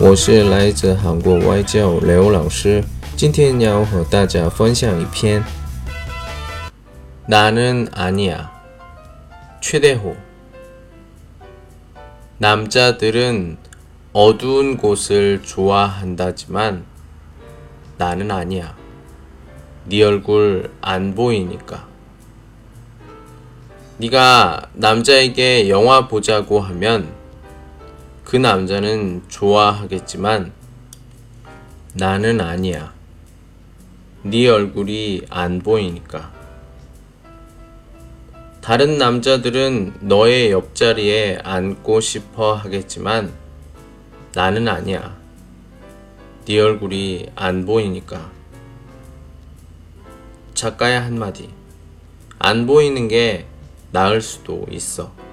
我是来自韩国外教刘老师，今天要和大家分享一篇《나는아니야》최대호 남자들은 어두운 곳을 좋아한다지만 나는 아니야. 네 얼굴 안 보이니까. 네가 남자에게 영화 보자고 하면 그 남자는 좋아하겠지만 나는 아니야. 네 얼굴이 안 보이니까. 다른 남자들은 너의 옆자리에 앉고 싶어 하겠지만 나는 아니야. 네 얼굴이 안 보이니까. 작가의 한마디. 안 보이는 게 나을 수도 있어.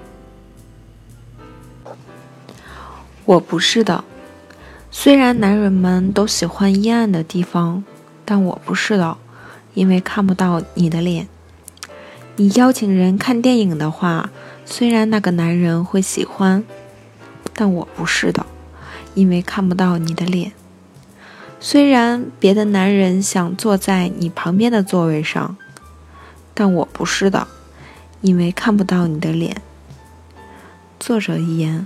我不是的。虽然男人们都喜欢阴暗的地方，但我不是的，因为看不到你的脸。你邀请人看电影的话，虽然那个男人会喜欢，但我不是的，因为看不到你的脸。虽然别的男人想坐在你旁边的座位上，但我不是的，因为看不到你的脸。作者遗言。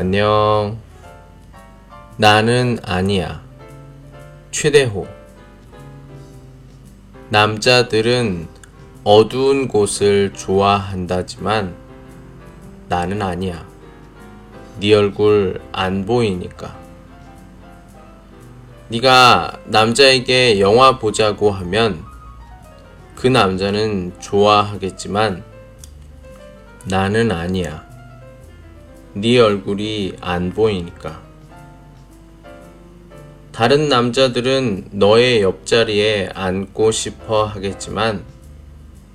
안녕. 나는 아니야. 최대호. 남자들은 어두운 곳을 좋아한다지만 나는 아니야. 네 얼굴 안 보이니까. 네가 남자에게 영화 보자고 하면 그 남자는 좋아하겠지만 나는 아니야. 네 얼굴이 안 보이니까. 다른 남자들은 너의 옆자리에 앉고 싶어 하겠지만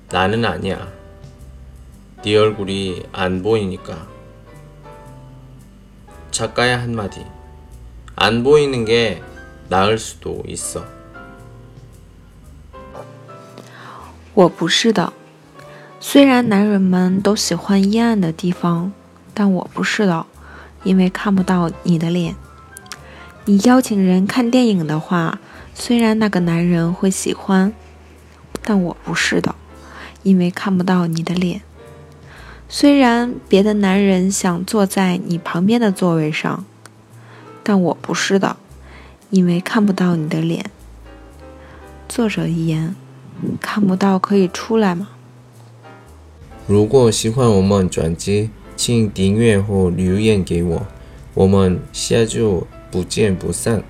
나는 아니야. 네 얼굴이 안 보이니까. 작가의 한마디. 안 보이는 게 나을 수도 있어. 我不是的。虽然男人们都喜欢阴暗的地方。 但我不是的，因为看不到你的脸。你邀请人看电影的话，虽然那个男人会喜欢，但我不是的，因为看不到你的脸。虽然别的男人想坐在你旁边的座位上，但我不是的，因为看不到你的脸。作者一言，看不到可以出来吗？如果喜欢我们专辑。请订阅或留言给我，我们下周不见不散。